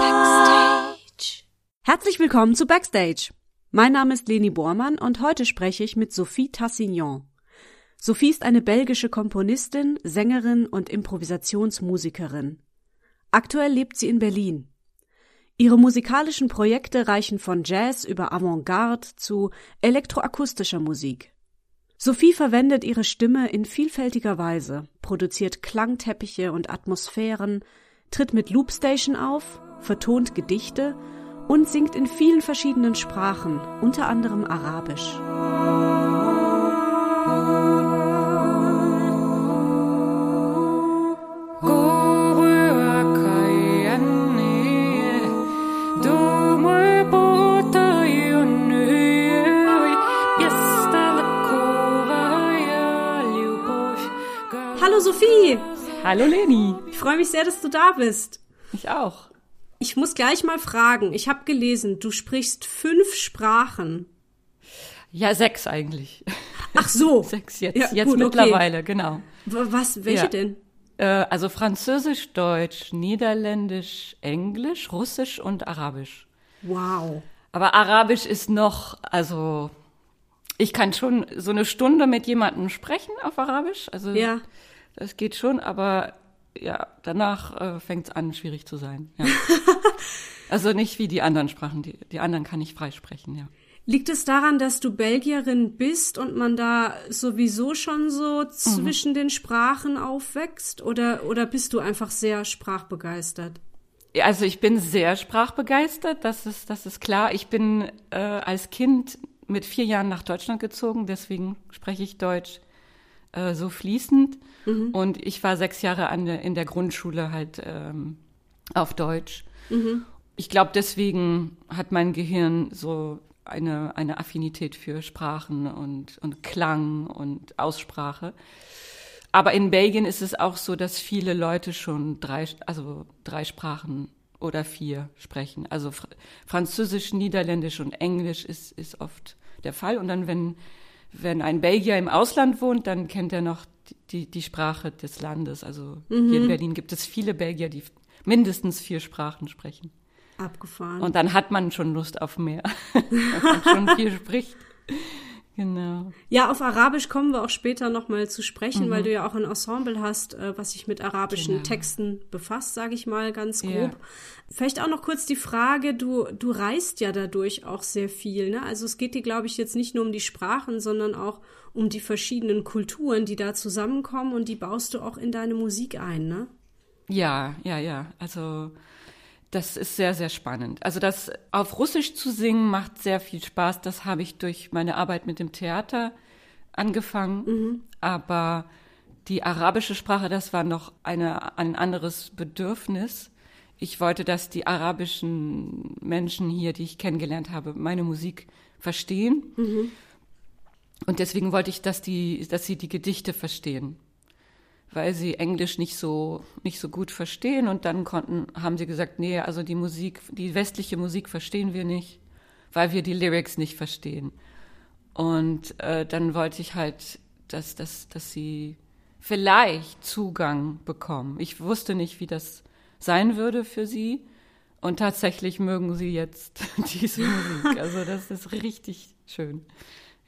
Backstage. Herzlich willkommen zu Backstage. Mein Name ist Leni Bormann und heute spreche ich mit Sophie Tassignon. Sophie ist eine belgische Komponistin, Sängerin und Improvisationsmusikerin. Aktuell lebt sie in Berlin. Ihre musikalischen Projekte reichen von Jazz über Avantgarde zu elektroakustischer Musik. Sophie verwendet ihre Stimme in vielfältiger Weise, produziert Klangteppiche und Atmosphären, tritt mit Loopstation auf, vertont Gedichte und singt in vielen verschiedenen Sprachen, unter anderem Arabisch. Hallo Sophie! Hallo Leni. Ich freue mich sehr, dass du da bist. Ich auch. Ich muss gleich mal fragen. Ich habe gelesen, du sprichst fünf Sprachen. Ja, sechs eigentlich. Ach so. sechs jetzt, Ja, jetzt gut, okay. mittlerweile, genau. W- Was, welche Ja. denn? Äh, also Französisch, Deutsch, Niederländisch, Englisch, Russisch und Arabisch. Wow. Aber Arabisch ist noch, also ich kann schon so eine Stunde mit jemandem sprechen auf Arabisch. Also Ja. Das geht schon, aber ja, danach äh, fängt es an, schwierig zu sein. Ja. also nicht wie die anderen Sprachen. Die, die anderen kann ich frei sprechen, ja. Liegt es daran, dass du Belgierin bist und man da sowieso schon so zwischen den Sprachen aufwächst? Oder, oder bist du einfach sehr sprachbegeistert? Also ich bin sehr sprachbegeistert, das ist, das ist klar. Ich bin äh, als Kind mit vier Jahren nach Deutschland gezogen, deswegen spreche ich Deutsch äh, so fließend. Und ich war sechs Jahre an der, in der Grundschule halt ähm, auf Deutsch. Ich glaube, deswegen hat mein Gehirn so eine, eine Affinität für Sprachen und, und Klang und Aussprache. Aber in Belgien ist es auch so, dass viele Leute schon drei, also drei Sprachen oder vier sprechen. Also Fr Französisch, Niederländisch und Englisch ist, ist oft der Fall. Und dann, wenn, wenn ein Belgier im Ausland wohnt, dann kennt er noch die, die, Sprache des Landes. Also hier in Berlin gibt es viele Belgier, die mindestens vier Sprachen sprechen. Abgefahren. Und dann hat man schon Lust auf mehr, wenn man schon viel spricht. Genau. Ja, auf Arabisch kommen wir auch später nochmal zu sprechen, weil du ja auch ein Ensemble hast, äh, was sich mit arabischen Genau. Texten befasst, sage ich mal ganz grob. Ja. Vielleicht auch noch kurz die Frage, du, du reist ja dadurch auch sehr viel, ne? Also es geht dir, glaube ich, jetzt nicht nur um die Sprachen, sondern auch um die verschiedenen Kulturen, die da zusammenkommen und die baust du auch in deine Musik ein, ne? Ja, ja, ja. Also das ist sehr, sehr spannend. Also das auf Russisch zu singen macht sehr viel Spaß. Das habe ich durch meine Arbeit mit dem Theater angefangen. Aber die arabische Sprache, das war noch eine, ein anderes Bedürfnis. Ich wollte, dass die arabischen Menschen hier, die ich kennengelernt habe, meine Musik verstehen. Und deswegen wollte ich, dass die, dass sie die Gedichte verstehen weil sie Englisch nicht so nicht so gut verstehen und dann konnten haben sie gesagt, nee, also die Musik, die westliche Musik verstehen wir nicht, weil wir die Lyrics nicht verstehen. Und äh, dann wollte ich halt, dass dass dass sie vielleicht Zugang bekommen. Ich wusste nicht, wie das sein würde für sie und tatsächlich mögen sie jetzt diese Musik. Also das ist richtig schön.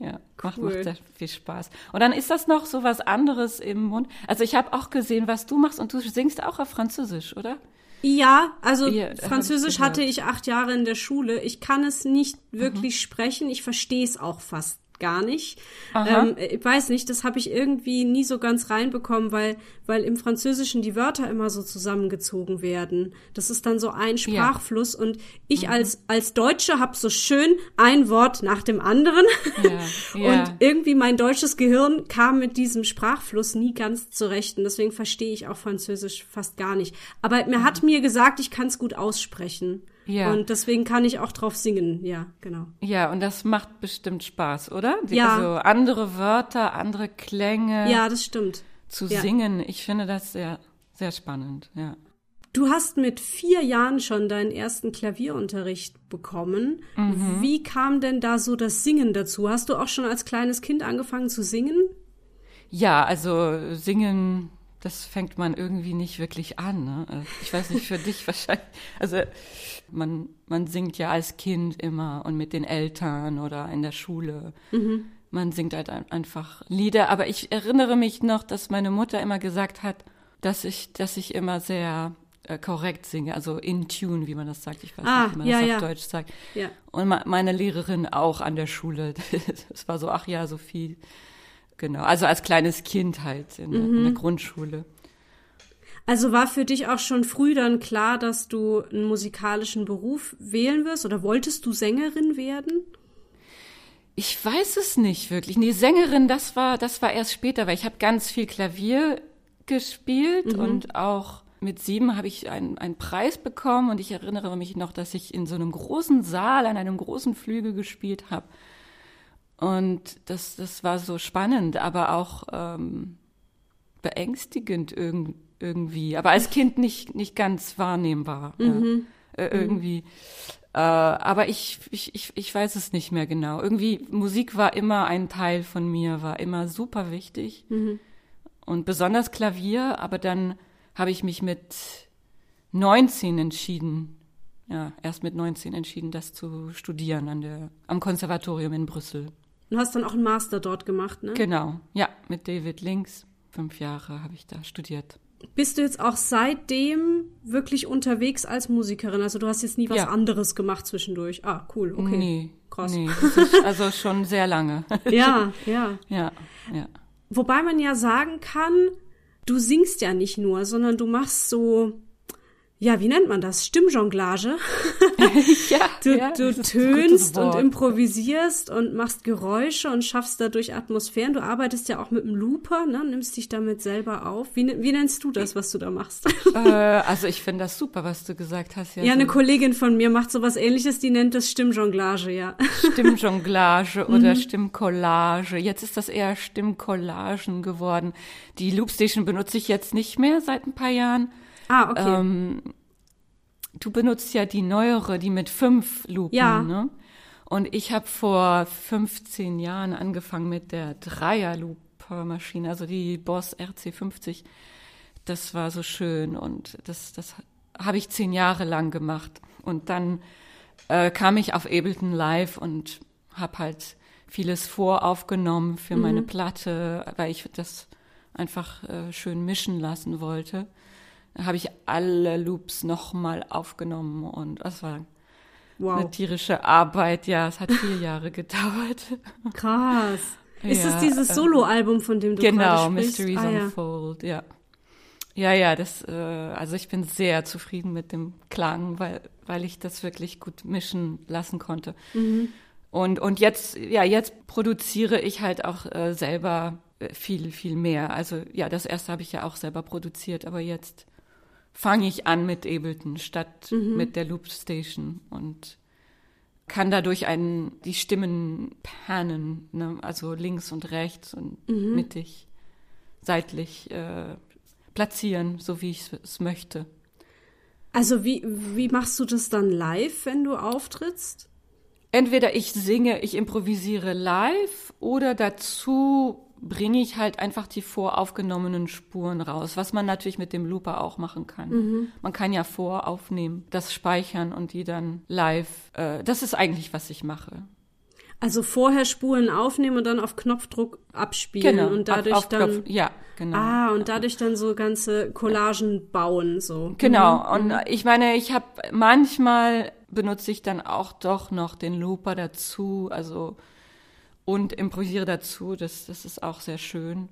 Ja, macht, Cool. macht sehr viel Spaß. Und dann ist das noch so was anderes im Mund. Also ich habe auch gesehen, was du machst und du singst auch auf Französisch, oder? Ja, also Ja, ich Französisch hatte ich acht Jahre in der Schule. Ich kann es nicht wirklich sprechen. Ich verstehe es auch fast gar nicht. Ähm, ich weiß nicht, das habe ich irgendwie nie so ganz reinbekommen, weil, weil im Französischen die Wörter immer so zusammengezogen werden. Das ist dann so ein Sprachfluss und ich Mhm. als, als Deutsche habe so schön ein Wort nach dem anderen. Ja, ja. Und irgendwie mein deutsches Gehirn kam mit diesem Sprachfluss nie ganz zurecht. Und deswegen verstehe ich auch Französisch fast gar nicht. Aber mir hat mir gesagt, ich kann es gut aussprechen. Ja. Und deswegen kann ich auch drauf singen. Ja, genau. Ja, und das macht bestimmt Spaß, oder? Die, Ja. Also andere Wörter, andere Klänge Ja, das stimmt. zu ja. singen. Ich finde das sehr, sehr spannend, ja. Du hast mit vier Jahren schon deinen ersten Klavierunterricht bekommen. Mhm. Wie kam denn da so das Singen dazu? Hast du auch schon als kleines Kind angefangen zu singen? Ja, also singen das fängt man irgendwie nicht wirklich an. Ne? Äh, ich weiß nicht, für dich wahrscheinlich. Also man, man singt ja als Kind immer und mit den Eltern oder in der Schule. Mhm. Man singt halt einfach Lieder. Aber ich erinnere mich noch, dass meine Mutter immer gesagt hat, dass ich, dass ich immer sehr äh, korrekt singe, also in Tune, wie man das sagt. Ich weiß ah, nicht, wie man ja, das ja. auf Deutsch sagt. Ja. Und meine Lehrerin auch an der Schule. Es war so, ach ja, so viel Genau, also als kleines Kind halt in, mhm. in der Grundschule. Also war für dich auch schon früh dann klar, dass du einen musikalischen Beruf wählen wirst oder wolltest du Sängerin werden? Ich weiß es nicht wirklich. Nee, Sängerin, das war, das war erst später, weil ich habe ganz viel Klavier gespielt mhm. und auch mit sieben habe ich einen, einen Preis bekommen und ich erinnere mich noch, dass ich in so einem großen Saal an einem großen Flügel gespielt habe. Und das, das war so spannend, aber auch ähm, beängstigend irg irgendwie. Aber als Kind nicht, nicht ganz wahrnehmbar. Mhm. Ja. Äh, irgendwie. Mhm. Äh, aber ich, ich, ich, ich weiß es nicht mehr genau. Irgendwie, Musik war immer ein Teil von mir, war immer super wichtig. Mhm. Und besonders Klavier, aber dann habe ich mich mit 19 entschieden, ja, erst mit 19 entschieden, das zu studieren an der, am Konservatorium in Brüssel. Und hast dann auch einen Master dort gemacht, ne? Genau, ja, mit David Links. Fünf Jahre habe ich da studiert. Bist du jetzt auch seitdem wirklich unterwegs als Musikerin? Also du hast jetzt nie was ja. anderes gemacht zwischendurch. Ah, cool, okay. Nee, krass. Nee, das ist also schon sehr lange. ja, ja. Ja, ja. Wobei man ja sagen kann, du singst ja nicht nur, sondern du machst so ja, wie nennt man das? Stimmjonglage. ja, du, ja, du tönst und improvisierst und machst Geräusche und schaffst dadurch Atmosphären. Du arbeitest ja auch mit einem Looper, ne? nimmst dich damit selber auf. Wie, wie nennst du das, was du da machst? äh, also ich finde das super, was du gesagt hast. Ja, ja eine Kollegin von mir macht sowas ähnliches, die nennt das Stimmjonglage, ja. Stimmjonglage oder mhm. Stimmcollage. Jetzt ist das eher Stimmcollagen geworden. Die Loopstation benutze ich jetzt nicht mehr seit ein paar Jahren. Ah, okay. Ähm, du benutzt ja die neuere, die mit fünf Lupen, ja. ne? Und ich habe vor 15 Jahren angefangen mit der Dreier-Loop-Maschine, also die Boss RC50. Das war so schön und das, das habe ich zehn Jahre lang gemacht. Und dann äh, kam ich auf Ableton Live und habe halt vieles voraufgenommen für mhm. meine Platte, weil ich das einfach äh, schön mischen lassen wollte habe ich alle Loops nochmal aufgenommen und das war wow. eine tierische Arbeit. Ja, es hat vier Jahre gedauert. Krass. Ist ja, das dieses ähm, Soloalbum, von dem du genau, gerade sprichst? Genau, Mysteries ah, Unfold, ja. Ja, ja, das, äh, also ich bin sehr zufrieden mit dem Klang, weil, weil ich das wirklich gut mischen lassen konnte. Mhm. Und, und jetzt, ja, jetzt produziere ich halt auch äh, selber äh, viel, viel mehr. Also ja, das erste habe ich ja auch selber produziert, aber jetzt fange ich an mit Ableton statt mhm. mit der Loop Station und kann dadurch einen, die Stimmen pannen, ne? also links und rechts und mhm. mittig, seitlich äh, platzieren, so wie ich es möchte. Also wie, wie machst du das dann live, wenn du auftrittst? Entweder ich singe, ich improvisiere live oder dazu bringe ich halt einfach die voraufgenommenen Spuren raus, was man natürlich mit dem Looper auch machen kann. Mhm. Man kann ja voraufnehmen, das speichern und die dann live. Äh, das ist eigentlich, was ich mache. Also vorher Spuren aufnehmen und dann auf Knopfdruck abspielen genau, und dadurch auf, auf dann Knopf, ja genau ah und dadurch dann so ganze Collagen bauen so genau mhm. und ich meine ich habe manchmal benutze ich dann auch doch noch den Looper dazu also und improvisiere dazu. Das, das ist auch sehr schön.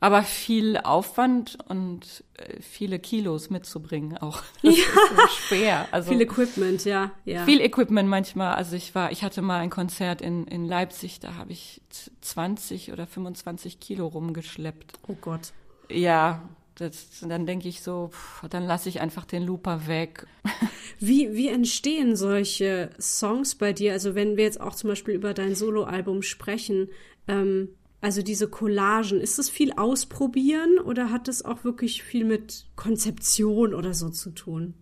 Aber viel Aufwand und äh, viele Kilos mitzubringen auch. Das ja. ist schwer. Also viel Equipment, ja, ja. Viel Equipment manchmal. Also ich war, ich hatte mal ein Konzert in, in Leipzig, da habe ich 20 oder 25 Kilo rumgeschleppt. Oh Gott. Ja, das, dann denke ich so, pff, dann lasse ich einfach den Looper weg. Wie, wie entstehen solche Songs bei dir? Also wenn wir jetzt auch zum Beispiel über dein Soloalbum sprechen, ähm, also diese Collagen, ist das viel ausprobieren oder hat das auch wirklich viel mit Konzeption oder so zu tun?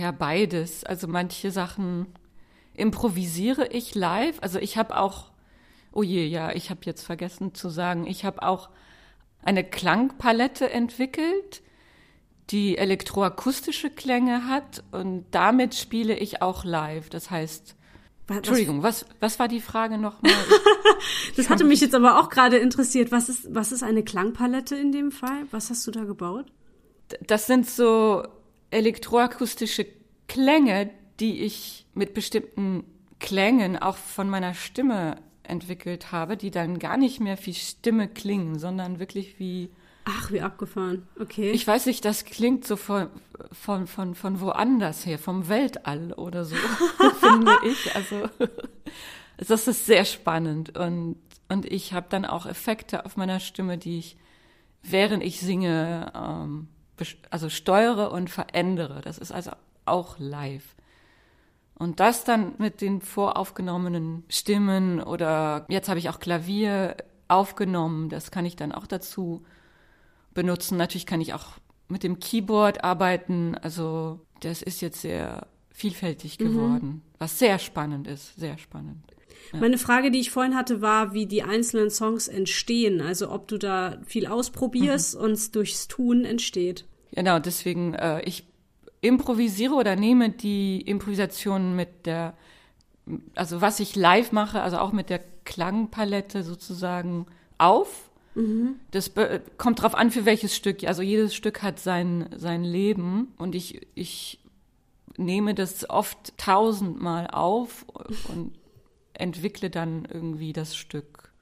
Ja, beides. Also manche Sachen improvisiere ich live. Also ich habe auch, oh je, ja, ich habe jetzt vergessen zu sagen, ich habe auch eine Klangpalette entwickelt, die elektroakustische Klänge hat und damit spiele ich auch live. Das heißt, was, Entschuldigung, was, was war die Frage nochmal? das hatte mich jetzt aber auch gerade interessiert. Was ist, was ist eine Klangpalette in dem Fall? Was hast du da gebaut? Das sind so elektroakustische Klänge, die ich mit bestimmten Klängen auch von meiner Stimme entwickelt habe, die dann gar nicht mehr wie Stimme klingen, sondern wirklich wie Ach, wie abgefahren. Okay. Ich weiß nicht, das klingt so von, von, von, von woanders her, vom Weltall oder so, finde ich. Also, das ist sehr spannend. Und, und ich habe dann auch Effekte auf meiner Stimme, die ich, während ich singe, ähm, also steuere und verändere. Das ist also auch live. Und das dann mit den voraufgenommenen Stimmen oder jetzt habe ich auch Klavier aufgenommen, das kann ich dann auch dazu benutzen. Natürlich kann ich auch mit dem Keyboard arbeiten. Also das ist jetzt sehr vielfältig mhm. geworden, mhm. was sehr spannend ist, sehr spannend. Ja. Meine Frage, die ich vorhin hatte, war, wie die einzelnen Songs entstehen. Also ob du da viel ausprobierst mhm. und es durchs Tun entsteht. Genau, deswegen, äh, ich improvisiere oder nehme die Improvisation mit der, also was ich live mache, also auch mit der Klangpalette sozusagen auf Mhm. Das kommt drauf an, für welches Stück. Also jedes Stück hat sein, sein Leben und ich, ich nehme das oft tausendmal auf und entwickle dann irgendwie das Stück.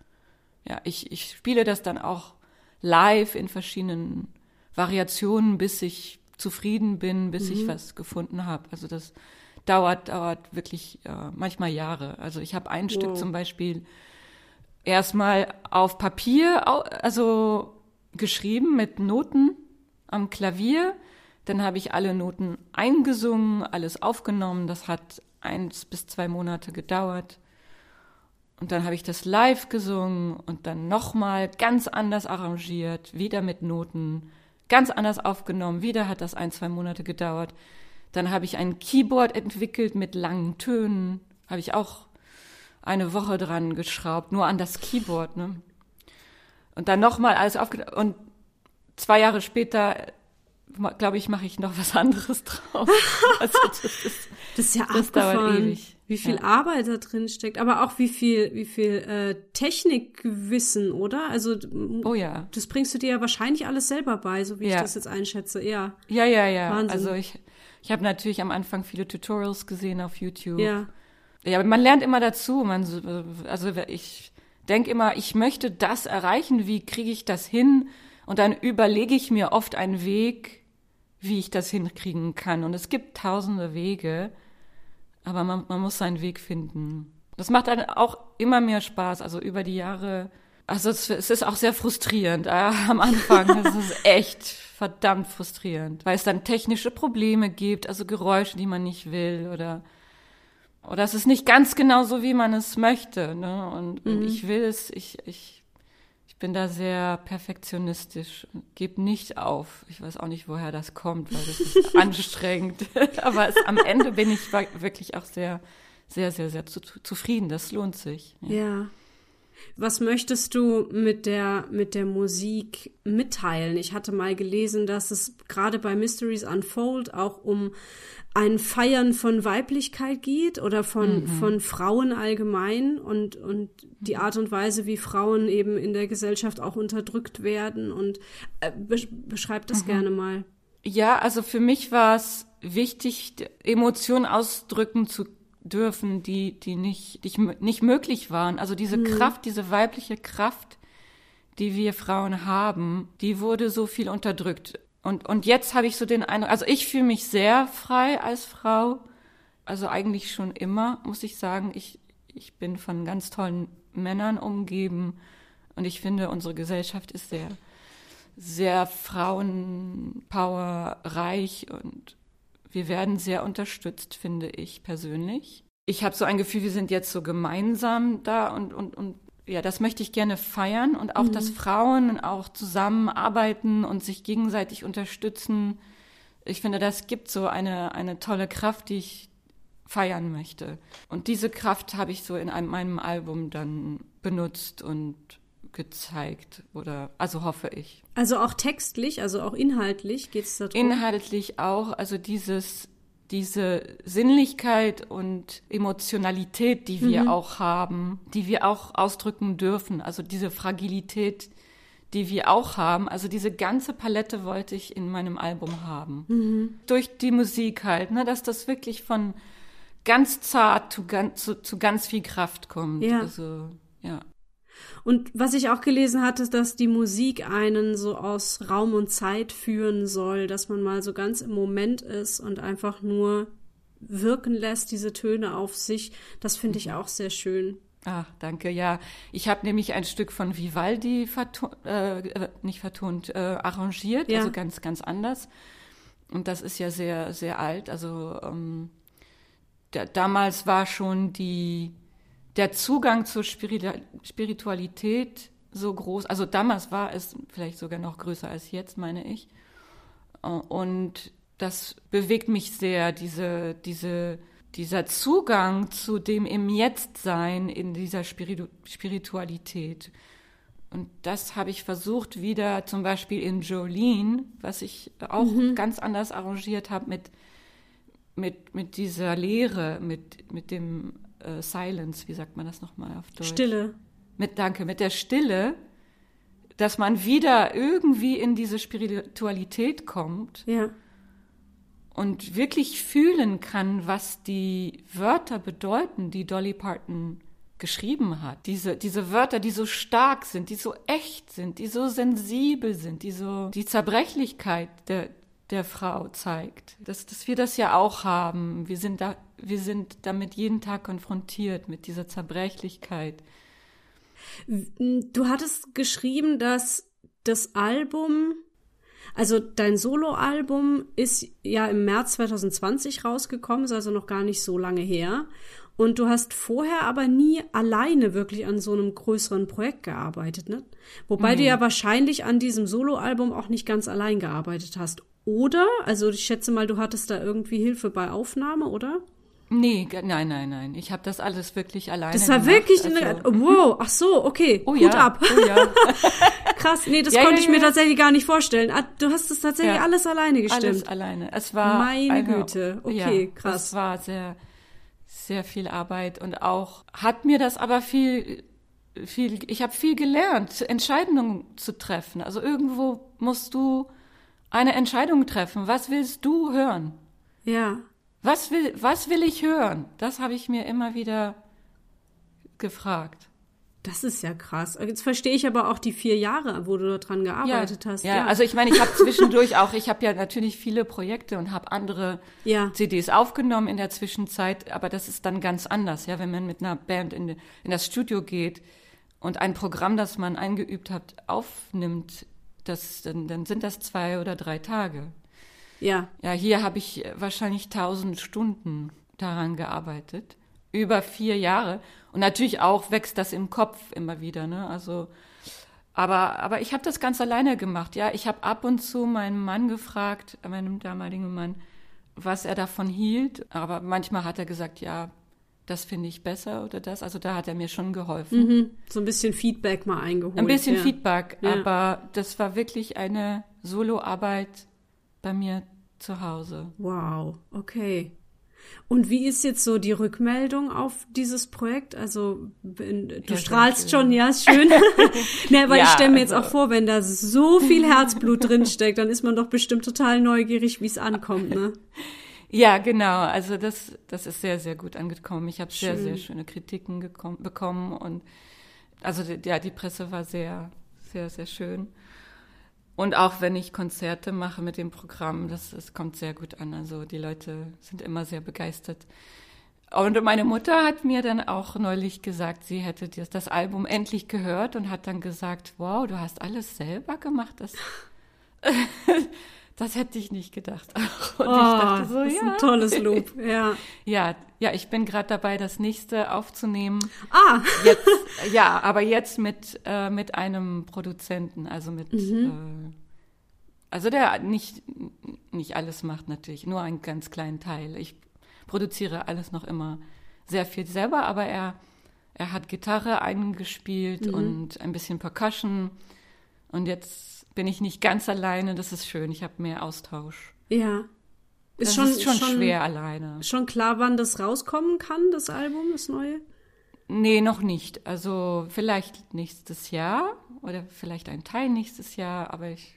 Ja, ich, ich spiele das dann auch live in verschiedenen Variationen, bis ich zufrieden bin, bis mhm. ich was gefunden habe. Also das dauert, dauert wirklich äh, manchmal Jahre. Also ich habe ein wow. Stück zum Beispiel erstmal auf Papier, also geschrieben mit Noten am Klavier. Dann habe ich alle Noten eingesungen, alles aufgenommen. Das hat eins bis zwei Monate gedauert. Und dann habe ich das live gesungen und dann nochmal ganz anders arrangiert, wieder mit Noten, ganz anders aufgenommen. Wieder hat das ein, zwei Monate gedauert. Dann habe ich ein Keyboard entwickelt mit langen Tönen, habe ich auch eine Woche dran geschraubt, nur an das Keyboard, ne? Und dann nochmal alles aufge... Und zwei Jahre später, glaube ich, mache ich noch was anderes drauf. Also das, ist, das ist ja das dauert ewig. Wie viel ja. Arbeit da drin steckt, aber auch wie viel, wie viel äh, Technikwissen, oder? Also oh ja, das bringst du dir ja wahrscheinlich alles selber bei, so wie ja. ich das jetzt einschätze. Ja, ja, ja, ja. Wahnsinn. Also ich, ich habe natürlich am Anfang viele Tutorials gesehen auf YouTube. Ja. Ja, man lernt immer dazu. Man, also ich denke immer, ich möchte das erreichen. Wie kriege ich das hin? Und dann überlege ich mir oft einen Weg, wie ich das hinkriegen kann. Und es gibt tausende Wege, aber man, man muss seinen Weg finden. Das macht dann auch immer mehr Spaß. Also über die Jahre. Also es, es ist auch sehr frustrierend äh, am Anfang. Es ist echt verdammt frustrierend, weil es dann technische Probleme gibt, also Geräusche, die man nicht will oder oder es ist nicht ganz genau so, wie man es möchte. Ne? Und, mhm. ich will es, ich, ich, ich bin da sehr perfektionistisch und gebe nicht auf. Ich weiß auch nicht, woher das kommt, weil das ist anstrengend. Aber es, am Ende bin ich wirklich auch sehr, sehr, sehr, sehr zu, zufrieden. Das lohnt sich. ja. ja. Was möchtest du mit der, mit der Musik mitteilen? Ich hatte mal gelesen, dass es gerade bei Mysteries Unfold auch um ein Feiern von Weiblichkeit geht oder von, mhm. von Frauen allgemein und, und die Art und Weise, wie Frauen eben in der Gesellschaft auch unterdrückt werden. Und äh, beschreib das mhm. gerne mal. Ja, also für mich war es wichtig, Emotionen ausdrücken zu dürfen, die, die nicht, die nicht möglich waren. Also diese mhm. Kraft, diese weibliche Kraft, die wir Frauen haben, die wurde so viel unterdrückt. Und, und jetzt habe ich so den Eindruck, also ich fühle mich sehr frei als Frau. Also eigentlich schon immer, muss ich sagen. Ich, ich bin von ganz tollen Männern umgeben. Und ich finde, unsere Gesellschaft ist sehr, sehr frauenpowerreich und wir werden sehr unterstützt, finde ich persönlich. Ich habe so ein Gefühl, wir sind jetzt so gemeinsam da und, und, und ja, das möchte ich gerne feiern und auch, mhm. dass Frauen auch zusammenarbeiten und sich gegenseitig unterstützen. Ich finde, das gibt so eine, eine tolle Kraft, die ich feiern möchte. Und diese Kraft habe ich so in einem, meinem Album dann benutzt und gezeigt oder also hoffe ich. Also auch textlich, also auch inhaltlich geht es darum. Inhaltlich auch, also dieses diese Sinnlichkeit und Emotionalität, die wir mhm. auch haben, die wir auch ausdrücken dürfen, also diese Fragilität, die wir auch haben, also diese ganze Palette wollte ich in meinem Album haben. Mhm. Durch die Musik halt, ne, dass das wirklich von ganz zart zu ganz, zu, zu ganz viel Kraft kommt. Ja. Also, ja. Und was ich auch gelesen hatte, ist, dass die Musik einen so aus Raum und Zeit führen soll, dass man mal so ganz im Moment ist und einfach nur wirken lässt, diese Töne auf sich. Das finde ich auch sehr schön. Ach, danke. Ja, ich habe nämlich ein Stück von Vivaldi vertont, äh, äh, nicht vertont, äh, arrangiert, ja. also ganz, ganz anders. Und das ist ja sehr, sehr alt. Also ähm, der, damals war schon die der Zugang zur Spiritualität so groß, also damals war es vielleicht sogar noch größer als jetzt, meine ich. Äh, und das bewegt mich sehr, diese, diese, dieser Zugang zu dem im Jetzt-Sein in dieser Spiritu Spiritualität. Und das habe ich versucht wieder zum Beispiel in Jolene, was ich auch mhm. ganz anders arrangiert habe mit, mit, mit dieser Lehre, mit, mit dem äh, Silence, wie sagt man das nochmal auf Deutsch? Stille. Mit, danke, mit der Stille, dass man wieder irgendwie in diese Spiritualität kommt. Ja. Und wirklich fühlen kann, was die Wörter bedeuten, die Dolly Parton geschrieben hat. Diese, diese Wörter, die so stark sind, die so echt sind, die so sensibel sind, die so die Zerbrechlichkeit der, der Frau zeigt. Dass, dass wir das ja auch haben. Wir sind, da, wir sind damit jeden Tag konfrontiert, mit dieser Zerbrechlichkeit. Du hattest geschrieben, dass das Album, also dein Soloalbum ist ja im März 2020 rausgekommen, ist also noch gar nicht so lange her. Und du hast vorher aber nie alleine wirklich an so einem größeren Projekt gearbeitet, ne? Wobei mhm. du ja wahrscheinlich an diesem Soloalbum auch nicht ganz allein gearbeitet hast. Oder? Also ich schätze mal, du hattest da irgendwie Hilfe bei Aufnahme, oder? Nee, nein, nein, nein. Ich habe das alles wirklich alleine Das war gemacht. wirklich also, eine, wow, ach so, okay, oh, Hut ja, ab. Oh, ja. Krass, nee, das ja, konnte ich mir tatsächlich gar nicht vorstellen. Ah, du hast es tatsächlich alles alleine gestimmt. Alles alleine. Es war meine eine, Güte. Okay, krass. Es war sehr sehr viel Arbeit und auch hat mir das aber viel viel ich habe viel gelernt, Entscheidungen zu treffen. Also irgendwo musst du eine Entscheidung treffen. Was willst du hören? Ja. Was will, was will ich hören? Das habe ich mir immer wieder gefragt. Das ist ja krass. Jetzt verstehe ich aber auch die vier Jahre, wo du daran gearbeitet ja, hast. Ja, ja, also ich meine, ich habe zwischendurch auch, ich habe ja natürlich viele Projekte und habe andere ja. CDs aufgenommen in der Zwischenzeit, aber das ist dann ganz anders, ja, wenn man mit einer Band in, in das Studio geht und ein Programm, das man eingeübt hat, aufnimmt, das, dann, dann sind das zwei oder drei Tage. Ja. Ja, hier habe ich wahrscheinlich tausend Stunden daran gearbeitet. Über vier Jahre. Und natürlich auch wächst das im Kopf immer wieder, ne? Also, aber, aber ich habe das ganz alleine gemacht, ja. Ich habe ab und zu meinen Mann gefragt, meinem damaligen Mann, was er davon hielt. Aber manchmal hat er gesagt, ja, das finde ich besser oder das. Also da hat er mir schon geholfen. Mhm. So ein bisschen Feedback mal eingeholt. Ein bisschen ja. Feedback, ja. aber das war wirklich eine Soloarbeit bei mir zu Hause. Wow, okay. Und wie ist jetzt so die Rückmeldung auf dieses Projekt? Also du ja, strahlst schon, ja, ist schön. ne, weil ja, ich stelle mir also. jetzt auch vor, wenn da so viel Herzblut drinsteckt, dann ist man doch bestimmt total neugierig, wie es ankommt, ne? Ja, genau. Also das, das ist sehr, sehr gut angekommen. Ich habe sehr, sehr schöne Kritiken gekommen, bekommen und also ja, die Presse war sehr, sehr, sehr schön. Und auch wenn ich Konzerte mache mit dem Programm, das, das kommt sehr gut an. Also die Leute sind immer sehr begeistert. Und meine Mutter hat mir dann auch neulich gesagt, sie hätte das, das Album endlich gehört und hat dann gesagt, wow, du hast alles selber gemacht. Das das hätte ich nicht gedacht. Und oh, ich dachte so, das ist ja. ein tolles Lob, ja. ja, ja, ich bin gerade dabei, das nächste aufzunehmen. Ah. Jetzt, ja, aber jetzt mit, äh, mit einem Produzenten, also mit, mhm. äh, also der nicht, nicht alles macht natürlich, nur einen ganz kleinen Teil. Ich produziere alles noch immer sehr viel selber, aber er, Er hat Gitarre eingespielt mhm. und ein bisschen Percussion. Und jetzt bin ich nicht ganz alleine. Das ist schön. Ich habe mehr Austausch. Ja. Ist das schon, ist schon, schon schwer alleine. Schon klar, wann das rauskommen kann, das Album, das neue? Nee, noch nicht. Also vielleicht nächstes Jahr oder vielleicht ein Teil nächstes Jahr, aber ich,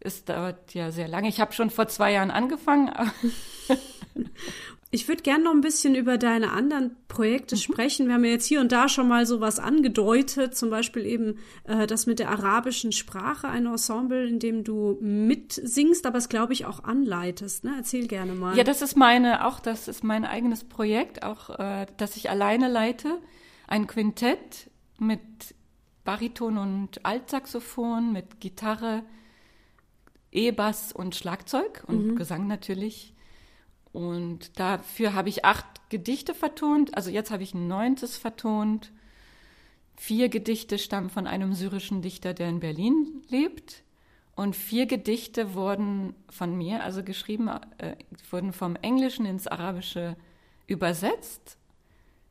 es dauert ja sehr lange. Ich habe schon vor zwei Jahren angefangen. Ich würde gerne noch ein bisschen über deine anderen Projekte mhm. sprechen. Wir haben ja jetzt hier und da schon mal sowas angedeutet, zum Beispiel eben äh, das mit der arabischen Sprache, ein Ensemble, in dem du mitsingst, aber es glaube ich auch anleitest. Ne? Erzähl gerne mal. Ja, das ist meine, auch das ist mein eigenes Projekt, auch äh, das ich alleine leite. Ein Quintett mit Bariton und Altsaxophon, mit Gitarre, E-Bass und Schlagzeug und mhm. Gesang natürlich und dafür habe ich acht Gedichte vertont. Also jetzt habe ich ein neuntes vertont. Vier Gedichte stammen von einem syrischen Dichter, der in Berlin lebt. Und vier Gedichte wurden von mir, also geschrieben, äh, wurden vom Englischen ins Arabische übersetzt.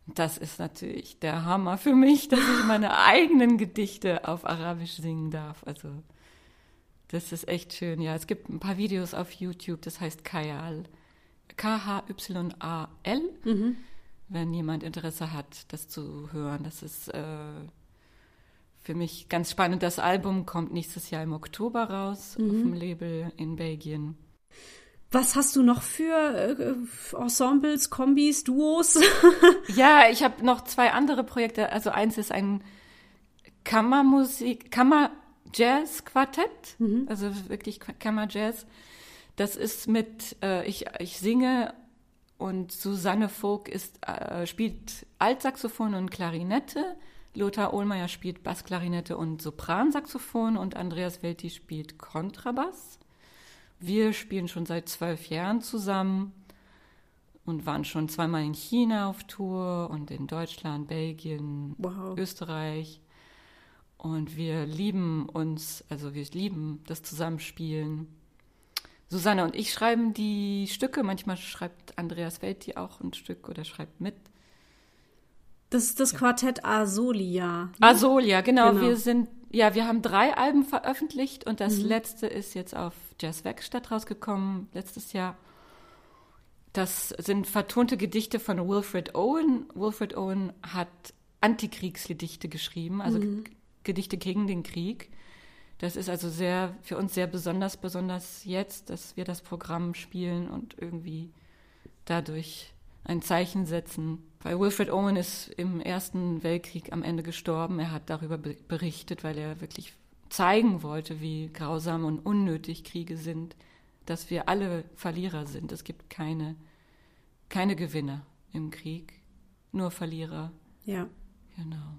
Das ist natürlich der Hammer für mich, dass ich meine eigenen Gedichte auf Arabisch singen darf. Also das ist echt schön. Ja, es gibt ein paar Videos auf YouTube, das heißt Kayal. K-H-Y-A-L. Mhm. Wenn jemand Interesse hat, das zu hören. Das ist äh, für mich ganz spannend. Das Album kommt nächstes Jahr im Oktober raus mhm. auf dem Label in Belgien. Was hast du noch für äh, Ensembles, Kombis, Duos? ja, ich habe noch zwei andere Projekte. Also eins ist ein Kammermusik, Kammer-Jazz-Quartett, mhm. also wirklich Kammer-Jazz. Das ist mit, äh, ich, ich singe und Susanne Vogt ist, äh, spielt Altsaxophon und Klarinette. Lothar Ohlmeier spielt Bassklarinette und Sopransaxophon und Andreas Welti spielt Kontrabass. Wir spielen schon seit zwölf Jahren zusammen und waren schon zweimal in China auf Tour und in Deutschland, Belgien, wow. Österreich. Und wir lieben uns, also wir lieben das Zusammenspielen. Susanne und ich schreiben die Stücke. Manchmal schreibt Andreas Welti auch ein Stück oder schreibt mit. Das ist das ja. Quartett Asolia. Ne? Asolia, genau. genau. Wir sind, ja, wir haben drei Alben veröffentlicht und das mhm. letzte ist jetzt auf Jazzwerkstatt rausgekommen, letztes Jahr. Das sind vertonte Gedichte von Wilfred Owen. Wilfred Owen hat Antikriegsgedichte geschrieben, also mhm. Gedichte gegen den Krieg. Das ist also sehr für uns sehr besonders, besonders jetzt, dass wir das Programm spielen und irgendwie dadurch ein Zeichen setzen. Weil Wilfred Owen ist im Ersten Weltkrieg am Ende gestorben. Er hat darüber berichtet, weil er wirklich zeigen wollte, wie grausam und unnötig Kriege sind, dass wir alle Verlierer sind. Es gibt keine, keine Gewinner im Krieg, nur Verlierer. Ja. Genau.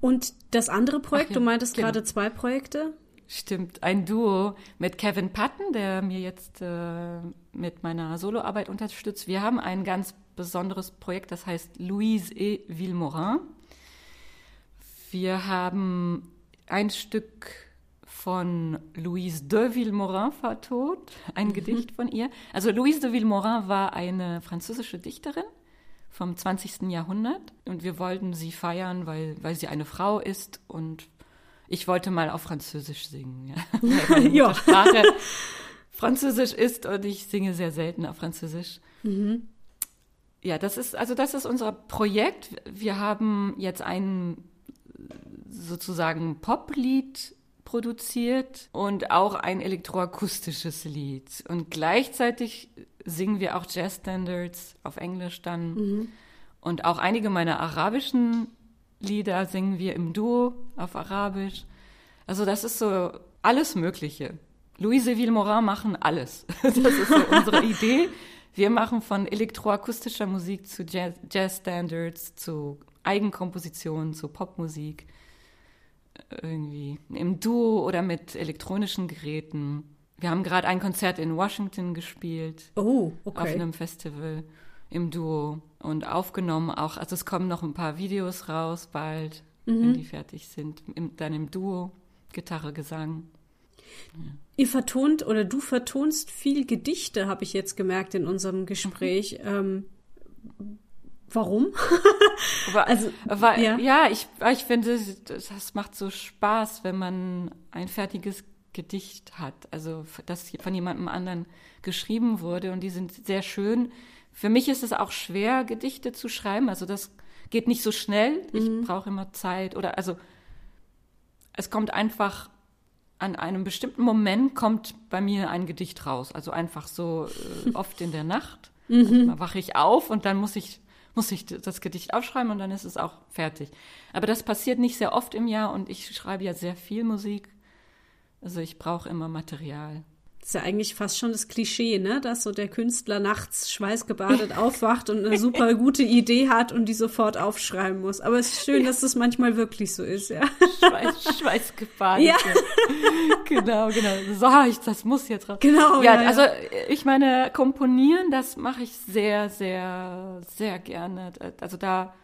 Und das andere Projekt, ja, du meintest genau. gerade zwei Projekte? Stimmt, ein Duo mit Kevin Patton, der mir jetzt äh, mit meiner Soloarbeit unterstützt. Wir haben ein ganz besonderes Projekt, das heißt Louise et Villemorin. Wir haben ein Stück von Louise de Villemorin vertont, ein mhm. Gedicht von ihr. Also Louise de Villemorin war eine französische Dichterin vom 20. Jahrhundert und wir wollten sie feiern, weil, weil sie eine Frau ist und ich wollte mal auf Französisch singen. Ja. ja. Sprache Französisch ist und ich singe sehr selten auf Französisch. Mhm. Ja, das ist, also das ist unser Projekt. Wir haben jetzt ein sozusagen Poplied produziert und auch ein elektroakustisches Lied. Und gleichzeitig singen wir auch Jazz-Standards auf Englisch dann. Mhm. Und auch einige meiner arabischen Lieder singen wir im Duo auf Arabisch. Also das ist so alles Mögliche. Louise Villemorin machen alles. Das ist so unsere Idee. Wir machen von elektroakustischer Musik zu Jazz-Standards, zu Eigenkompositionen, zu Popmusik. Irgendwie im Duo oder mit elektronischen Geräten. Wir haben gerade ein Konzert in Washington gespielt. Oh, okay. Auf einem Festival im Duo und aufgenommen auch. Also es kommen noch ein paar Videos raus bald, mhm. wenn die fertig sind. Im, dann im Duo, Gitarre, Gesang. Ja. Ihr vertont oder du vertonst viel Gedichte, habe ich jetzt gemerkt in unserem Gespräch. Mhm. Ähm, Warum? Also, aber, ja. ja, ich, ich finde, das macht so Spaß, wenn man ein fertiges Gedicht hat, also das von jemandem anderen geschrieben wurde und die sind sehr schön. Für mich ist es auch schwer, Gedichte zu schreiben, also das geht nicht so schnell. Ich mhm. brauche immer Zeit oder also es kommt einfach an einem bestimmten Moment kommt bei mir ein Gedicht raus, also einfach so äh, oft in der Nacht. Mhm. Manchmal wache ich auf und dann muss ich muss ich das Gedicht aufschreiben und dann ist es auch fertig. Aber das passiert nicht sehr oft im Jahr und ich schreibe ja sehr viel Musik. Also ich brauche immer Material. Das ist ja eigentlich fast schon das Klischee, ne? Dass so der Künstler nachts schweißgebadet aufwacht und eine super gute Idee hat und die sofort aufschreiben muss. Aber es ist schön, dass das manchmal wirklich so ist, ja. Schweiß, schweißgebadet. Ja. genau, genau. So, ich, das muss jetzt raus. Genau. Ja, ja, also ich meine, komponieren, das mache ich sehr, sehr, sehr gerne. Also da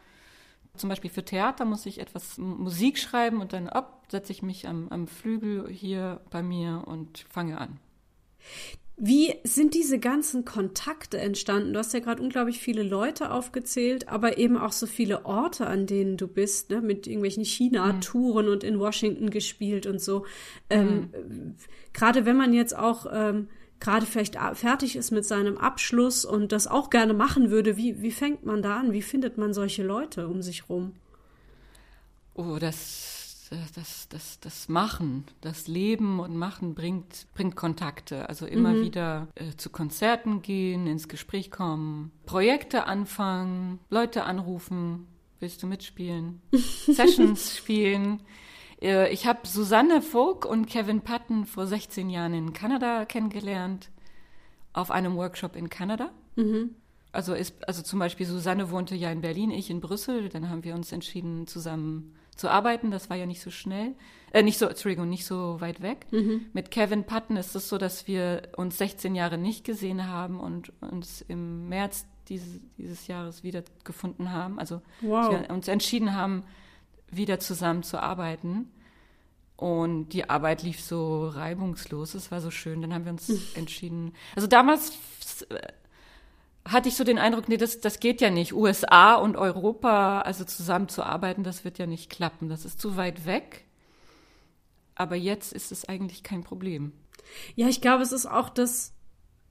zum Beispiel für Theater muss ich etwas Musik schreiben und dann ab setze ich mich am, am Flügel hier bei mir und fange an. Wie sind diese ganzen Kontakte entstanden? Du hast ja gerade unglaublich viele Leute aufgezählt, aber eben auch so viele Orte, an denen du bist, ne? mit irgendwelchen China-Touren mhm. und in Washington gespielt und so. Ähm, mhm. gerade wenn man jetzt auch ähm, gerade vielleicht fertig ist mit seinem Abschluss und das auch gerne machen würde, wie, wie fängt man da an? Wie findet man solche Leute um sich rum? Oh, das, das, das, das Machen, das Leben und Machen bringt, bringt Kontakte. Also immer mhm. wieder äh, zu Konzerten gehen, ins Gespräch kommen, Projekte anfangen, Leute anrufen, willst du mitspielen, Sessions spielen. Äh, ich habe Susanne Vogt und Kevin Patton vor 16 Jahren in Kanada kennengelernt, auf einem Workshop in Kanada. Mhm. Also, ist, also zum Beispiel Susanne wohnte ja in Berlin, ich in Brüssel. Dann haben wir uns entschieden, zusammen zu arbeiten. Das war ja nicht so schnell, äh, nicht so, Entschuldigung, nicht so weit weg. Mhm. Mit Kevin Patton ist es so, dass wir uns 16 Jahre nicht gesehen haben und uns im März dieses, dieses Jahres wiedergefunden haben. Also wow. wir uns entschieden haben, wieder zusammen zu arbeiten. Und die Arbeit lief so reibungslos, es war so schön. Dann haben wir uns entschieden. Also damals äh, hatte ich so den Eindruck, nee, das, das geht ja nicht. USA und Europa, also zusammen zu arbeiten, das wird ja nicht klappen. Das ist zu weit weg. Aber jetzt ist es eigentlich kein Problem. Ja, ich glaube, es ist auch das,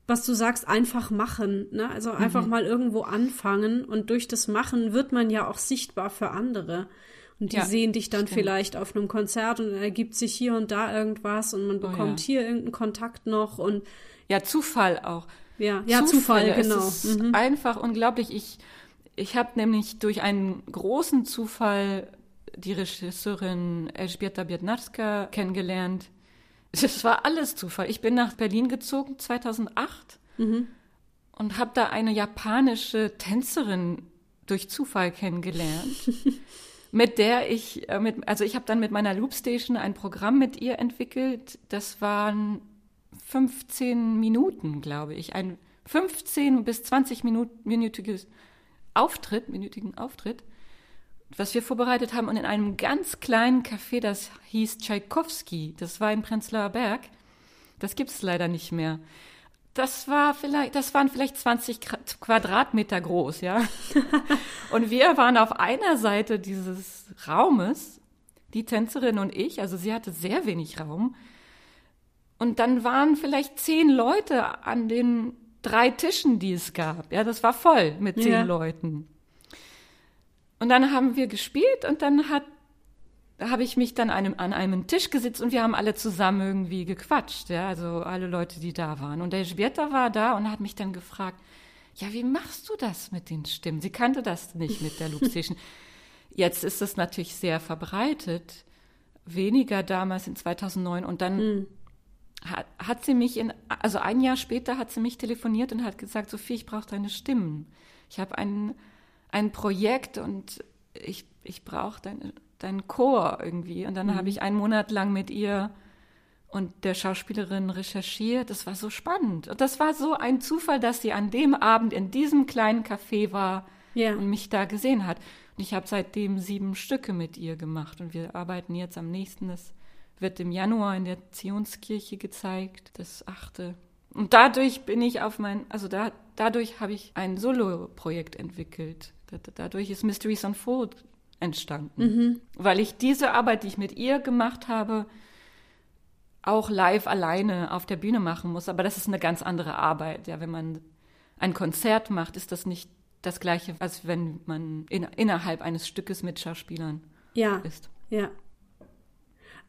was du sagst, einfach machen. Ne? Also einfach mhm. mal irgendwo anfangen und durch das Machen wird man ja auch sichtbar für andere. Und die ja, sehen dich dann stimmt. vielleicht auf einem Konzert und ergibt sich hier und da irgendwas und man bekommt oh, ja. hier irgendeinen Kontakt noch und ja, Zufall auch. Ja, ja Zufall, genau. Es ist mhm. einfach unglaublich. Ich, ich habe nämlich durch einen großen Zufall die Regisseurin Elżbieta Biednarska kennengelernt. Es war alles Zufall. Ich bin nach Berlin gezogen 2008 mhm. und habe da eine japanische Tänzerin durch Zufall kennengelernt. mit der ich, äh, mit, also ich habe dann mit meiner Loopstation ein Programm mit ihr entwickelt. Das waren 15 Minuten, glaube ich. Ein 15 bis 20 minütiges Auftritt, minütigen Auftritt, was wir vorbereitet haben und in einem ganz kleinen Café, das hieß Tchaikovsky. Das war in Prenzlauer Berg. Das gibt es leider nicht mehr das war vielleicht, das waren vielleicht 20 Quadratmeter groß, ja. und wir waren auf einer Seite dieses Raumes, die Tänzerin und ich, also sie hatte sehr wenig Raum. Und dann waren vielleicht zehn Leute an den drei Tischen, die es gab. Ja, das war voll mit zehn ja. Leuten. Und dann haben wir gespielt und dann hat da habe ich mich dann einem, an einem Tisch gesetzt und wir haben alle zusammen irgendwie gequatscht, ja, also alle Leute, die da waren. Und der Schwerter war da und hat mich dann gefragt, ja, wie machst du das mit den Stimmen? Sie kannte das nicht mit der Loopstation. Jetzt ist es natürlich sehr verbreitet, weniger damals in 2009 und dann mhm. hat, hat sie mich in, also ein Jahr später hat sie mich telefoniert und hat gesagt, Sophie, ich brauche deine Stimmen. Ich habe ein, ein Projekt und ich, ich brauche deine dein Chor irgendwie. Und dann mhm. habe ich einen Monat lang mit ihr und der Schauspielerin recherchiert. Das war so spannend. Und das war so ein Zufall, dass sie an dem Abend in diesem kleinen Café war ja. und mich da gesehen hat. Und ich habe seitdem sieben Stücke mit ihr gemacht. Und wir arbeiten jetzt am nächsten. Das wird im Januar in der Zionskirche gezeigt, das achte. Und dadurch bin ich auf mein, also da, dadurch habe ich ein Solo-Projekt entwickelt Dadurch ist Mysteries Unfold entstanden. Mhm. Weil ich diese Arbeit, die ich mit ihr gemacht habe, auch live alleine auf der Bühne machen muss. Aber das ist eine ganz andere Arbeit. Ja, wenn man ein Konzert macht, ist das nicht das Gleiche, als wenn man in, innerhalb eines Stückes mit Schauspielern ja, ist. Ja.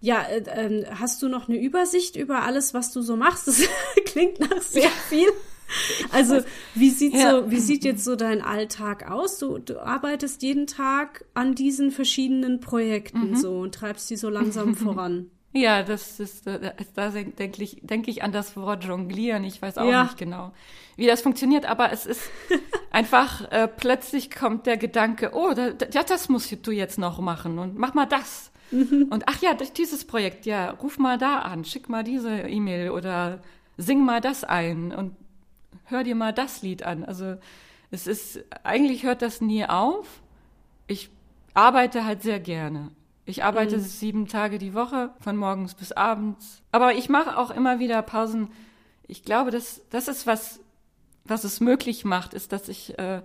Ja, äh, äh, hast du noch eine Übersicht über alles, was du so machst? Das klingt nach sehr ja. viel. Also, wie sieht ja. so, wie sieht jetzt so dein Alltag aus? Du, du arbeitest jeden Tag an diesen verschiedenen Projekten mhm. so und treibst die so langsam voran. Ja, das ist, äh, da denke ich, denke ich an das Wort jonglieren. Ich weiß auch ja. nicht genau, wie das funktioniert, aber es ist einfach, äh, plötzlich kommt der Gedanke, oh, da, ja, das musst du jetzt noch machen und mach mal das. Mhm. Und ach ja, dieses Projekt, ja, ruf mal da an, schick mal diese E-Mail oder sing mal das ein und hör dir mal das Lied an. Also es ist, eigentlich hört das nie auf. Ich arbeite halt sehr gerne. Ich arbeite mhm. sieben Tage die Woche, von morgens bis abends. Aber ich mache auch immer wieder Pausen. Ich glaube, dass das ist was, was es möglich macht, ist, dass ich äh,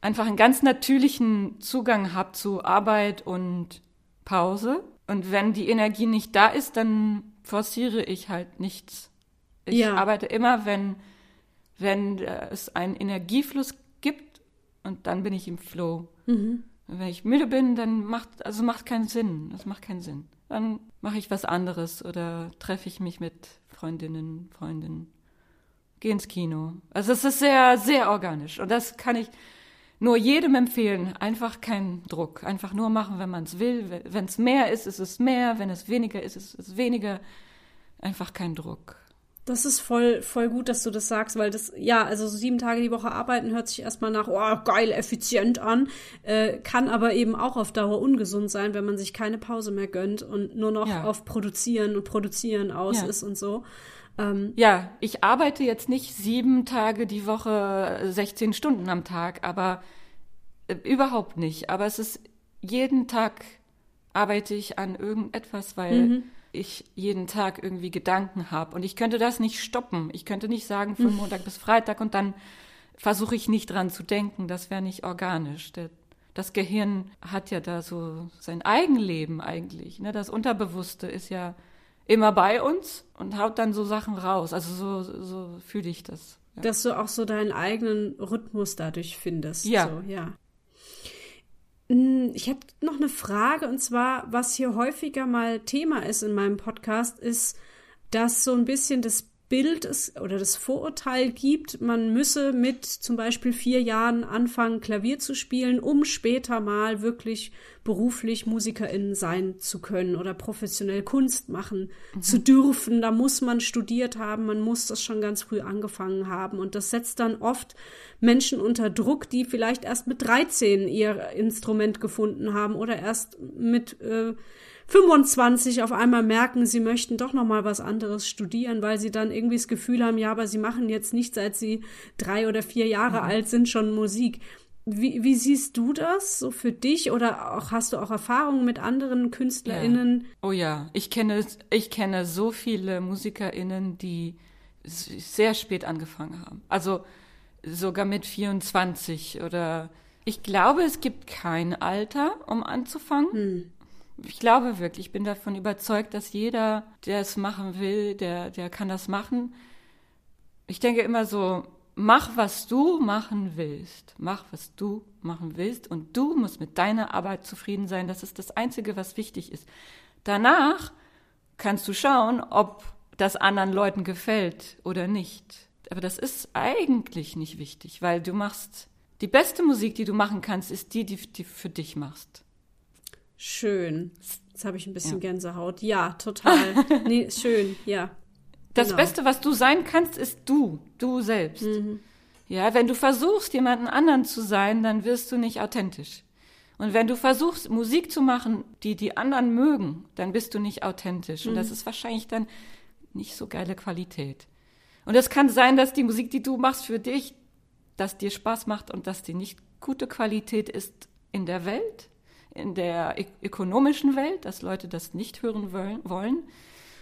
einfach einen ganz natürlichen Zugang habe zu Arbeit und Pause. Und wenn die Energie nicht da ist, dann forciere ich halt nichts. Ich ja. arbeite immer, wenn, wenn äh, es einen Energiefluss gibt und dann bin ich im Flow. Mhm. Wenn ich müde bin, dann macht, also macht keinen Sinn. Das macht keinen Sinn. Dann mache ich was anderes oder treffe ich mich mit Freundinnen, Freunden. Gehe ins Kino. Also es ist sehr, sehr organisch. Und das kann ich nur jedem empfehlen. Einfach keinen Druck. Einfach nur machen, wenn man es will. Wenn es mehr ist, ist es mehr. Wenn es weniger ist, ist es weniger. Einfach kein Druck. Das ist voll, voll gut, dass du das sagst, weil das, ja, also so sieben Tage die Woche arbeiten hört sich erstmal nach, oh, geil, effizient an, äh, kann aber eben auch auf Dauer ungesund sein, wenn man sich keine Pause mehr gönnt und nur noch ja. auf Produzieren und Produzieren aus ja. ist und so. Ähm, ja, ich arbeite jetzt nicht sieben Tage die Woche, 16 Stunden am Tag, aber äh, überhaupt nicht. Aber es ist jeden Tag arbeite ich an irgendetwas, weil mhm ich jeden Tag irgendwie Gedanken habe. Und ich könnte das nicht stoppen. Ich könnte nicht sagen von. Montag bis Freitag und dann versuche ich nicht dran zu denken. Das wäre nicht organisch. Das Gehirn hat ja da so sein Eigenleben eigentlich. Ne? Das Unterbewusste ist ja immer bei uns und haut dann so Sachen raus. Also so, so fühle ich das. Ja. Dass du auch so deinen eigenen Rhythmus dadurch findest. Ja. So, ja. Hm, ich hätte noch eine Frage und zwar, was hier häufiger mal Thema ist in meinem Podcast, ist, dass so ein bisschen das Bild ist oder das Vorurteil gibt, man müsse mit zum Beispiel vier Jahren anfangen, Klavier zu spielen, um später mal wirklich beruflich Musikerin sein zu können oder professionell Kunst machen mhm. zu dürfen. Da muss man studiert haben, man muss das schon ganz früh angefangen haben. Und das setzt dann oft Menschen unter Druck, die vielleicht erst mit 13 ihr Instrument gefunden haben oder erst mit äh, 25 auf einmal merken, sie möchten doch noch mal was anderes studieren, weil sie dann irgendwie das Gefühl haben, ja, aber sie machen jetzt nicht, seit sie drei oder vier Jahre mhm. alt sind, schon Musik. Wie, wie siehst du das so für dich oder auch hast du auch Erfahrungen mit anderen KünstlerInnen? Ja. Oh ja, ich kenne, ich kenne so viele MusikerInnen, die sehr spät angefangen haben. Also sogar mit 24 oder ich glaube, es gibt kein Alter, um anzufangen. Hm ich glaube wirklich, ich bin davon überzeugt, dass jeder, der es machen will, der, der kann das machen. Ich denke immer so, mach, was du machen willst. Mach, was du machen willst. Und du musst mit deiner Arbeit zufrieden sein. Das ist das Einzige, was wichtig ist. Danach kannst du schauen, ob das anderen Leuten gefällt oder nicht. Aber das ist eigentlich nicht wichtig, weil du machst, die beste Musik, die du machen kannst, ist die, die, die für dich machst. Schön. Jetzt habe ich ein bisschen ja. Gänsehaut. Ja, total. nee, schön, ja. Das genau. Beste, was du sein kannst, ist du, du selbst. Mhm. Ja, wenn du versuchst, jemanden anderen zu sein, dann wirst du nicht authentisch. Und wenn du versuchst, Musik zu machen, die die anderen mögen, dann bist du nicht authentisch. Und das mhm. ist wahrscheinlich dann nicht so geile Qualität. Und es kann sein, dass die Musik, die du machst für dich, dass dir Spaß macht und dass die nicht gute Qualität ist in der Welt in der ökonomischen Welt, dass Leute das nicht hören wollen.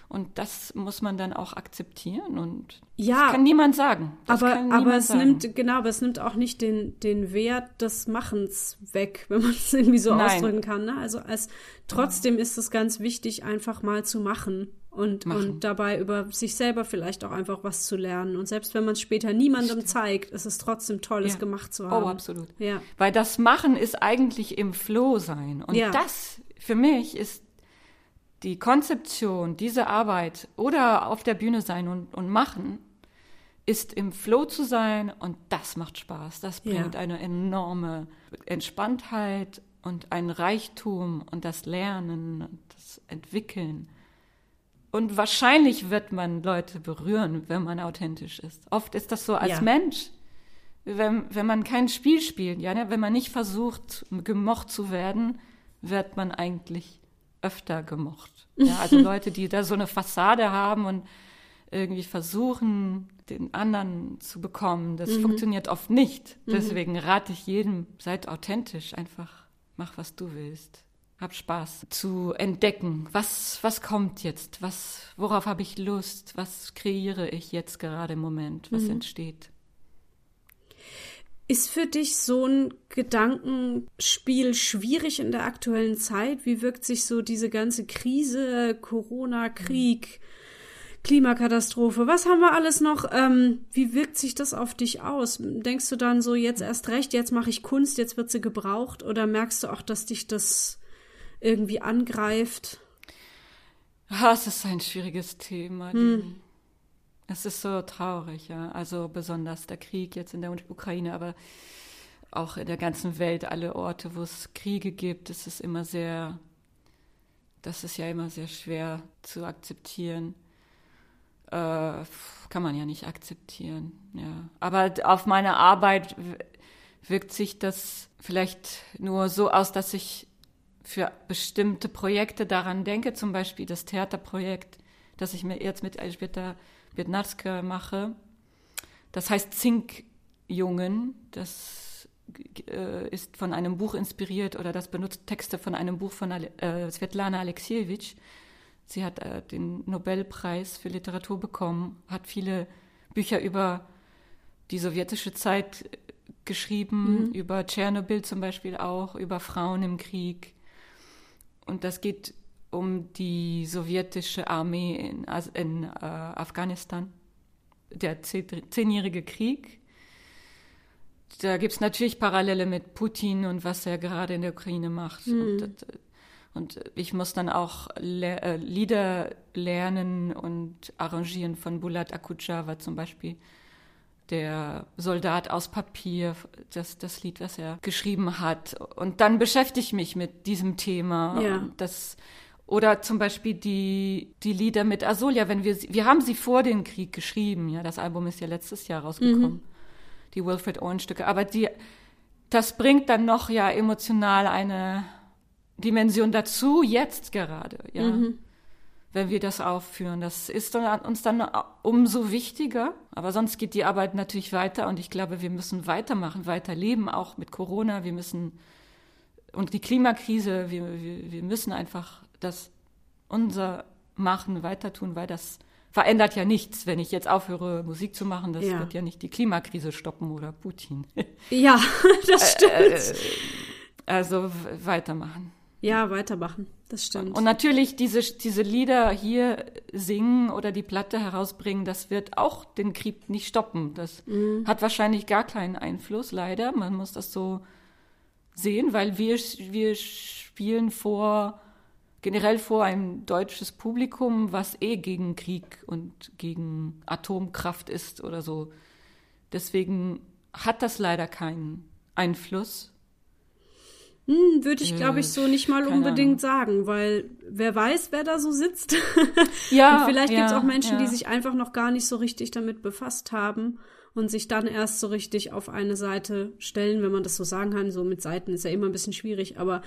Und das muss man dann auch akzeptieren und ja, das kann niemand sagen. Das aber, kann aber es sagen. nimmt, genau, aber es nimmt auch nicht den, den Wert des Machens weg, wenn man es irgendwie so Nein. ausdrücken kann. Ne? Also als trotzdem ist es ganz wichtig, einfach mal zu machen und, Machen. und dabei über sich selber vielleicht auch einfach was zu lernen. Und selbst wenn man es später niemandem zeigt, ist es trotzdem toll, es Ja. gemacht zu haben. Oh, absolut. Ja. Weil das Machen ist eigentlich im Flow sein. Und Ja. das für mich ist die Konzeption, diese Arbeit oder auf der Bühne sein und, und machen, ist im Flow zu sein und das macht Spaß. Das Ja. bringt eine enorme Entspanntheit und ein Reichtum und das Lernen und das Entwickeln. Und wahrscheinlich wird man Leute berühren, wenn man authentisch ist. Oft ist das so als Ja. Mensch, wenn, wenn man kein Spiel spielt, ja, ne? wenn man nicht versucht, gemocht zu werden, wird man eigentlich öfter gemocht. Ja, also Leute, die da so eine Fassade haben und irgendwie versuchen, den anderen zu bekommen, das funktioniert oft nicht. Deswegen rate ich jedem, seid authentisch, einfach mach, was du willst. Hab Spaß zu entdecken, was, was kommt jetzt, was, worauf habe ich Lust, was kreiere ich jetzt gerade im Moment, was entsteht. Ist für dich so ein Gedankenspiel schwierig in der aktuellen Zeit? Wie wirkt sich so diese ganze Krise, Corona, Krieg, Klimakatastrophe, was haben wir alles noch? Ähm, wie wirkt sich das auf dich aus? Denkst du dann so, jetzt erst recht, jetzt mache ich Kunst, jetzt wird sie gebraucht? Oder merkst du auch, dass dich das irgendwie angreift? Ah, es ist ein schwieriges Thema. die- Es ist so traurig, ja. Also besonders der Krieg jetzt in der Ukraine, aber auch in der ganzen Welt, alle Orte, wo es Kriege gibt, es ist immer sehr, das ist ja immer sehr schwer zu akzeptieren. Äh, kann man ja nicht akzeptieren, ja. Aber auf meine Arbeit wirkt sich das vielleicht nur so aus, dass ich für bestimmte Projekte daran denke, zum Beispiel das Theaterprojekt, das ich mir jetzt mit Elżbieta Biednarska mache. Das heißt Zinkjungen. Das äh, ist von einem Buch inspiriert oder das benutzt Texte von einem Buch von äh, Svetlana Alexievich. Sie hat äh, den Nobelpreis für Literatur bekommen, hat viele Bücher über die sowjetische Zeit äh, geschrieben, über Tschernobyl zum Beispiel auch, über Frauen im Krieg. Und das geht um die sowjetische Armee in, in äh, Afghanistan, der zehn- zehnjährige Krieg. Da gibt es natürlich Parallele mit Putin und was er gerade in der Ukraine macht. Und, das- und ich muss dann auch le äh, Lieder lernen und arrangieren von Bulat Akutjava zum Beispiel. Der Soldat aus Papier, das, das Lied, was er geschrieben hat. Und dann beschäftige ich mich mit diesem Thema. Ja. Das, oder zum Beispiel die, die Lieder mit Asolia, wenn wir, sie- wir haben sie vor dem Krieg geschrieben, ja, das Album ist ja letztes Jahr rausgekommen, die Wilfred Owen Stücke, aber die, das bringt dann noch ja emotional eine Dimension dazu, jetzt gerade, ja. Wenn wir das aufführen. Das ist uns dann umso wichtiger. Aber sonst geht die Arbeit natürlich weiter und ich glaube, wir müssen weitermachen, weiterleben, auch mit Corona. Wir müssen, und die Klimakrise, wir, wir, wir müssen einfach das, unser Machen weiter tun, weil das verändert ja nichts. Wenn ich jetzt aufhöre, Musik zu machen, das Ja. wird ja nicht die Klimakrise stoppen oder Putin. Ja, das stimmt. Also w- weitermachen. Ja, weitermachen. Das stimmt. Und natürlich diese, diese Lieder hier singen oder die Platte herausbringen, das wird auch den Krieg nicht stoppen. Das hat wahrscheinlich gar keinen Einfluss, leider. Man muss das so sehen, weil wir, wir spielen vor, generell vor ein deutsches Publikum, was eh gegen Krieg und gegen Atomkraft ist oder so. Deswegen hat das leider keinen Einfluss. Hm, Würde ich, glaube ich, so nicht mal keine unbedingt sagen, weil wer weiß, wer da so sitzt. Ja, und vielleicht gibt es ja, auch Menschen, die ja. sich einfach noch gar nicht so richtig damit befasst haben und sich dann erst so richtig auf eine Seite stellen, wenn man das so sagen kann. So mit Seiten ist ja immer ein bisschen schwierig, aber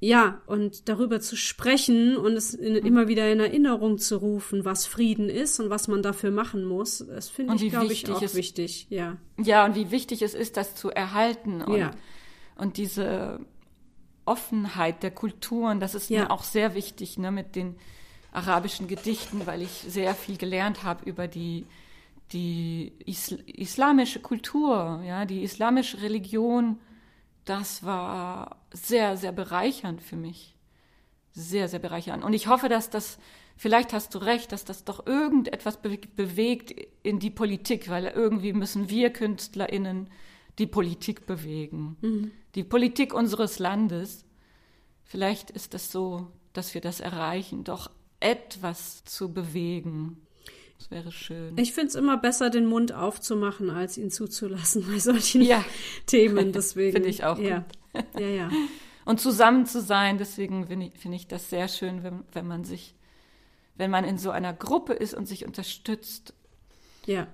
ja, und darüber zu sprechen und es in, Mhm. immer wieder in Erinnerung zu rufen, was Frieden ist und was man dafür machen muss, das finde ich, glaube ich, auch es- wichtig. Ja. Ja, und wie wichtig es ist, das zu erhalten und, Ja. und diese Offenheit der Kulturen, das ist Ja. mir auch sehr wichtig, ne, mit den arabischen Gedichten, weil ich sehr viel gelernt habe über die, die Isl islamische Kultur, ja, die islamische Religion. Das war sehr, sehr bereichernd für mich. Sehr, sehr bereichernd. Und ich hoffe, dass das, vielleicht hast du recht, dass das doch irgendetwas be bewegt in die Politik, weil irgendwie müssen wir KünstlerInnen die Politik bewegen. Mhm. Die Politik unseres Landes. Vielleicht ist es so, dass wir das erreichen, doch etwas zu bewegen. Das wäre schön. Ich finde es immer besser, den Mund aufzumachen, als ihn zuzulassen bei solchen ja. Themen. Deswegen. finde ich auch ja. gut. Ja, ja. Und zusammen zu sein, deswegen finde ich, find ich das sehr schön, wenn, wenn man sich, wenn man in so einer Gruppe ist und sich unterstützt. Ja.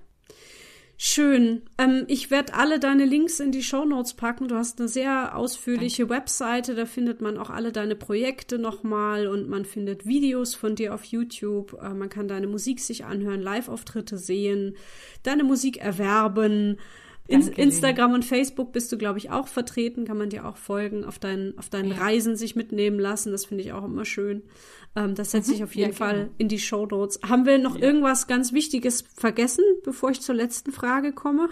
Schön. Ähm, ich werde alle deine Links in die Show Notes packen. Du hast eine sehr ausführliche Danke. Webseite. Da findet man auch alle deine Projekte nochmal und man findet Videos von dir auf YouTube. Äh, man kann deine Musik sich anhören, Live-Auftritte sehen, deine Musik erwerben. In Instagram und Facebook bist du, glaube ich, auch vertreten. Kann man dir auch folgen, auf deinen, auf deinen ja. Reisen sich mitnehmen lassen. Das finde ich auch immer schön. Ähm, das setze ich mhm. auf jeden ja, Fall in die Show Notes. Haben wir noch ja. irgendwas ganz Wichtiges vergessen, bevor ich zur letzten Frage komme?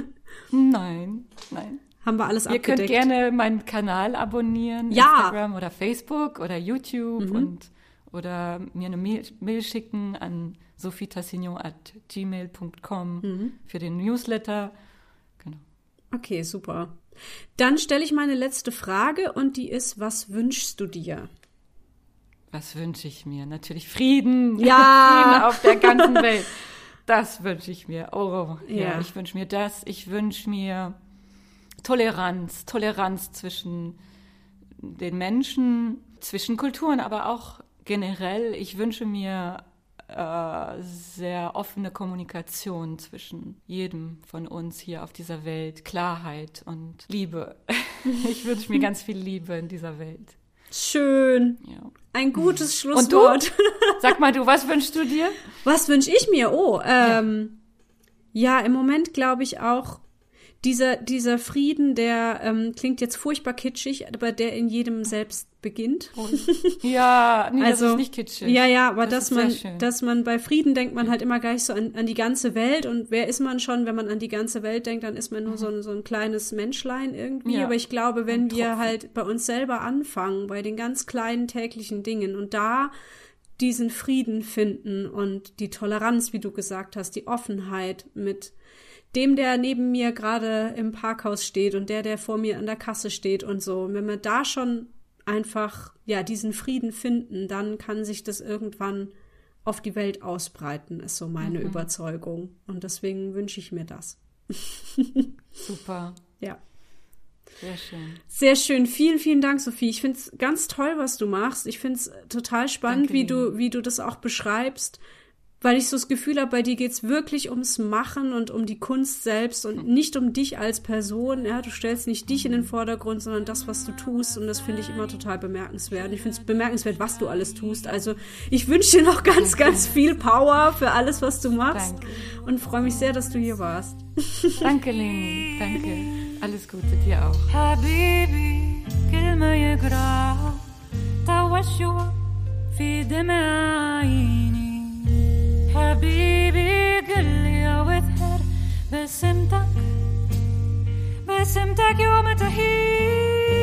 nein, nein. Haben wir alles Ihr abgedeckt? Ihr könnt gerne meinen Kanal abonnieren, ja. Instagram oder Facebook oder YouTube mhm. und oder mir eine Mail, Mail schicken an sophietassignon.gmail.com mhm. für den Newsletter. Okay, super. Dann stelle ich meine letzte Frage und die ist, was wünschst du dir? Was wünsche ich mir? Natürlich Frieden. Ja. Frieden auf der ganzen Welt. Das wünsche ich mir. Oh, ja, ja ich wünsche mir das. Ich wünsche mir Toleranz. Toleranz zwischen den Menschen, zwischen Kulturen, aber auch generell. Ich wünsche mir äh, sehr offene Kommunikation zwischen jedem von uns hier auf dieser Welt. Klarheit und Liebe. ich wünsche mir ganz viel Liebe in dieser Welt. Schön. Ja. Ein gutes Schlusswort. Sag mal du, was wünschst du dir? Was wünsche ich mir? Oh, ähm, ja. ja, im Moment glaube ich auch dieser, dieser Frieden, der ähm, klingt jetzt furchtbar kitschig, aber der in jedem selbst beginnt. Ja, nee, also, das ist nicht kitschig. Ja, ja, aber das dass man, dass man bei Frieden denkt man halt immer gleich so an, an die ganze Welt und wer ist man schon, wenn man an die ganze Welt denkt, dann ist man nur mhm. so, ein, so ein kleines Menschlein irgendwie. Ja. Aber ich glaube, wenn wir halt bei uns selber anfangen, bei den ganz kleinen täglichen Dingen und da diesen Frieden finden und die Toleranz, wie du gesagt hast, die Offenheit mit dem, der neben mir gerade im Parkhaus steht und der, der vor mir an der Kasse steht und so. Und wenn wir da schon einfach, ja, diesen Frieden finden, dann kann sich das irgendwann auf die Welt ausbreiten, ist so meine mhm. Überzeugung. Und deswegen wünsche ich mir das. Super. Ja. Sehr schön. Sehr schön. Vielen, vielen Dank, Sophie. Ich finde es ganz toll, was du machst. Ich finde es total spannend, wie du, wie du das auch beschreibst weil ich so das Gefühl habe, bei dir geht's wirklich ums Machen und um die Kunst selbst und hm. nicht um dich als Person. Ja, du stellst nicht dich in den Vordergrund, sondern das, was du tust. Und das finde ich immer total bemerkenswert. Ich finde es bemerkenswert, was du alles tust. Also ich wünsche dir noch ganz, Danke. ganz viel Power für alles, was du machst. Danke. Und freue mich sehr, dass du hier warst. Danke, Leni. Danke. Alles Gute dir auch. Habibi, كلمة يقرأ توشوا في دمع عيني حبيبي قلي وثر بسمتك بسمتك يوم تهيب